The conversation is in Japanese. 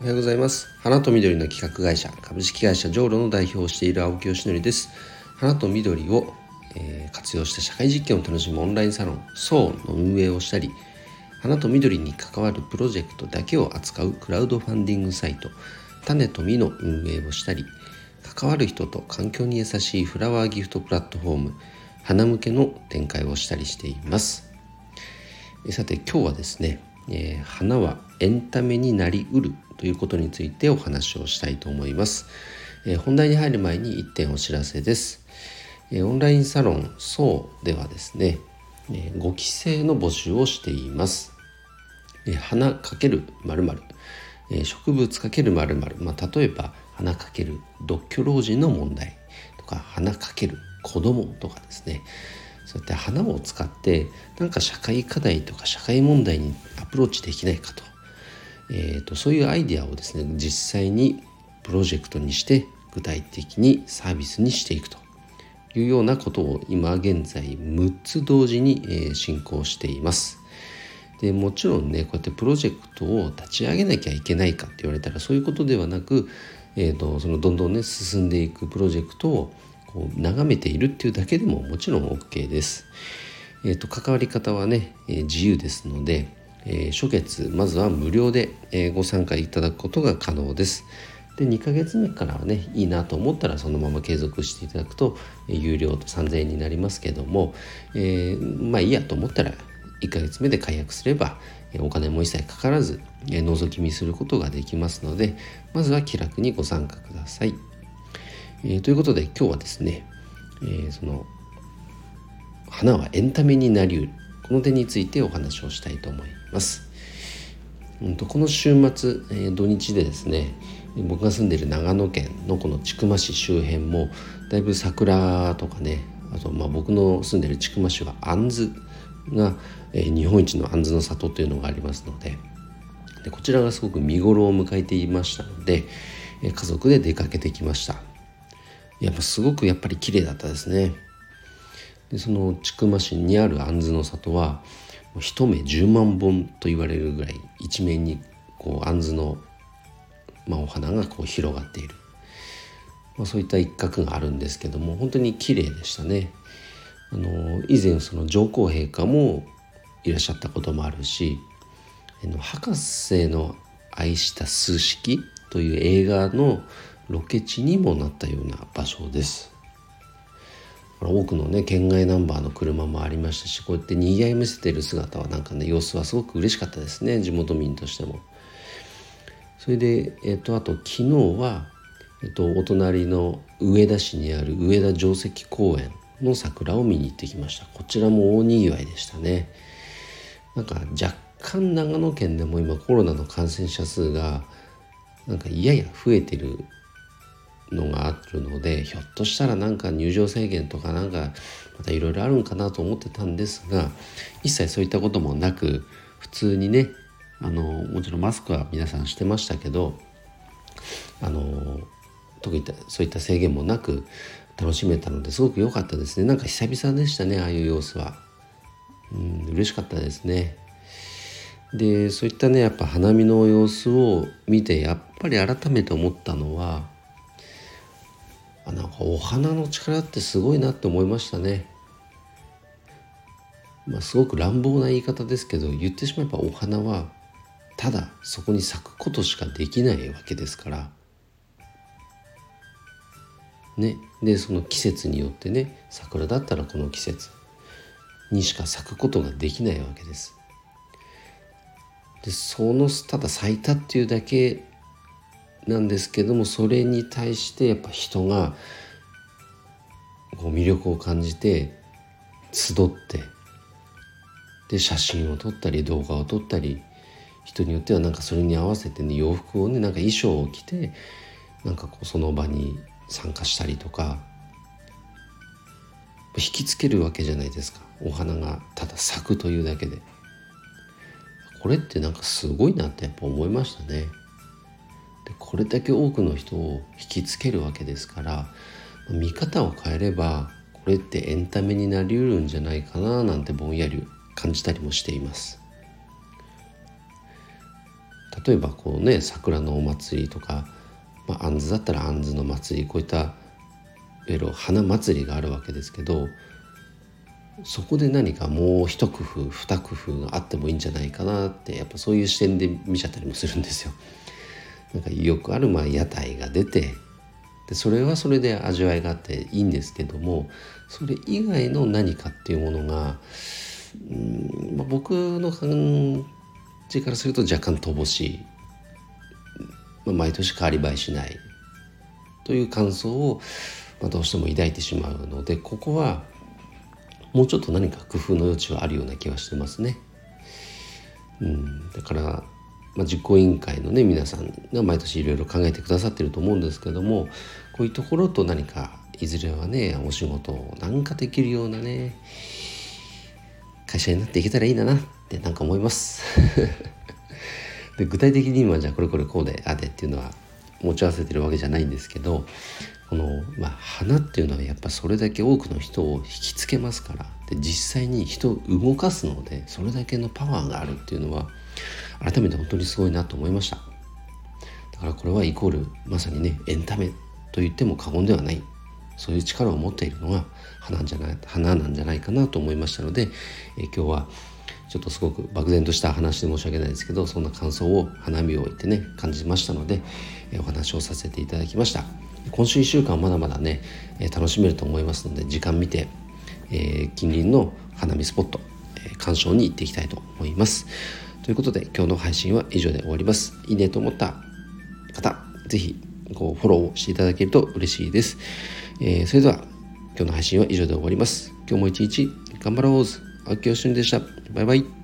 おはようございます。花と緑の企画会社株式会社ジョーロの代表をしている青木よしのりです。花と緑を、えー、活用した社会実験を楽しむオンラインサロンソーの運営をしたり花と緑に関わるプロジェクトだけを扱うクラウドファンディングサイト種と実の運営をしたり関わる人と環境に優しいフラワーギフトプラットフォーム花向けの展開をしたりしています。さて今日はですね、えー、花はエンタメになりうるということについてお話をしたいと思います、えー、本題に入る前に1点お知らせです、えー、オンラインサロンそうではですね、え5期生の募集をしています、え花かける〇〇。え植物かける〇〇。まあ例えば花かける独居老人の問題。とか花かける子供とかですね。そうやって花を使ってなんか社会課題とか社会問題にアプローチできないかと,、えーと、そういうアイデアをですね実際にプロジェクトにして具体的にサービスにしていくというようなことを今現在6つ同時に、え、進行しています。でもちろんねこうやってプロジェクトを立ち上げなきゃいけないかって言われたらそういうことではなく、えーと、そのどんどんね進んでいくプロジェクトをこう眺めているっていうだけでももちろん OK です。えーと、関わり方はね、えー、自由ですので、えー、初月まずは無料で、え、ご参加いただくことが可能です。で2ヶ月目からはねいいなと思ったらそのまま継続していただくと、え、有料と3000円になりますけども、え、まあいいやと思ったら1ヶ月目で解約すればお金も一切かからず覗き見することができますのでまずは気楽にご参加ください。えー、ということで今日はですね、えー、その花はエンタメになりうるこの点についてお話をしたいと思います。うんとこの週末、えー、土日でですね僕が住んでいる長野県のこの千曲市周辺もだいぶ桜とかねあとまあ僕の住んでる千曲市は杏子が、えー、日本一の杏の里というのがありますのででこちらがすごく見頃を迎えていましたので、えー、家族で出かけてきましたやっぱすごくやっぱり綺麗だったですねでその千曲市にある杏の里は一目10万本と言われるぐらい一面にこう杏の、まあ、お花がこう広がっている、まあ、そういった一角があるんですけども本当に綺麗でしたねあの以前その上皇陛下もいらっしゃったこともあるし博士の愛した数式という映画のロケ地にもなったような場所です。多くのね県外ナンバーの車もありましたしこうやってにぎわい見せてる姿はなんかね様子はすごく嬉しかったですね地元民としても。それで、えっと、あと昨日は、えっと、お隣の上田市にある上田城跡公園の桜を見に行ってきましたこちらも大にぎわいでしたねなんか若干長野県でも今コロナの感染者数がなんかやや増えてるのがあるのでひょっとしたらなんか入場制限とかなんかまたいろいろあるんかなと思ってたんですが一切そういったこともなく普通にねあのもちろんマスクは皆さんしてましたけどあの特にそういった制限もなく楽しめたのですごく良かったですね。なんか久々でしたねああいう様子は。うん嬉しかったですね。でそういったねやっぱ花見の様子を見てやっぱり改めて思ったのはあなんかお花の力ってすごいなって思いましたねまあすごく乱暴な言い方ですけど言ってしまえばお花はただそこに咲くことしかできないわけですからね、でその季節によってね桜だったらこの季節にしか咲くことができないわけです。でそのただ咲いたっていうだけなんですけどもそれに対してやっぱ人がこう魅力を感じて集ってで写真を撮ったり動画を撮ったり人によってはなんかそれに合わせてね洋服をねなんか衣装を着てなんかこうその場に参加したりとか引きつけるわけじゃないですか。お花がただ咲くというだけで。これってなんかすごいなってやっぱ思いましたね。でこれだけ多くの人を引きつけるわけですから見方を変えればこれってエンタメになりうるんじゃないかななんてぼんやり感じたりもしています例えばこうね桜のお祭りとか、まあ、杏だったら杏の祭りこういったいわゆる花祭りがあるわけですけどそこで何かもう一工夫二工夫があってもいいんじゃないかなってやっぱそういう視点で見ちゃったりもするんですよ。なんかよくあるまあ屋台が出てでそれはそれで味わいがあっていいんですけどもそれ以外の何かっていうものがうん、まあ、僕の感じからすると若干乏しい、まあ、毎年変わり映えしないという感想を、まあ、どうしても抱いてしまうのでここはもうちょっと何か工夫の余地はあるような気はしてますね。うん、だから、まあ、実行委員会のね皆さんが毎年いろいろ考えてくださってると思うんですけどもこういうところと何かいずれはねお仕事をなんかできるようなね会社になっていけたらいいななってなんか思います。で具体的に今じゃあこれこれこうであでっていうのは持ち合わせてるわけじゃないんですけどこの、まあ、花っていうのはやっぱそれだけ多くの人を引きつけますからで実際に人を動かすのでそれだけのパワーがあるっていうのは改めて本当にすごいなと思いました。だからこれはイコールまさにねエンタメと言っても過言ではないそういう力を持っているのが花じゃない花なんじゃないかなと思いましたので、え今日はちょっとすごく漠然とした話で申し訳ないですけどそんな感想を花見を置いてね感じましたので、えお話をさせていただきました。今週1週間まだまだね、え楽しめると思いますので時間見て、えー、近隣の花見スポット、え、鑑賞に行っていきたいと思います。ということで今日の配信は以上で終わります。いいねと思った方是非ごフォローしていただけると嬉しいです、えー、それでは今日の配信は以上で終わります。今日も一日頑張ろうず。秋吉俊でした。バイバイ。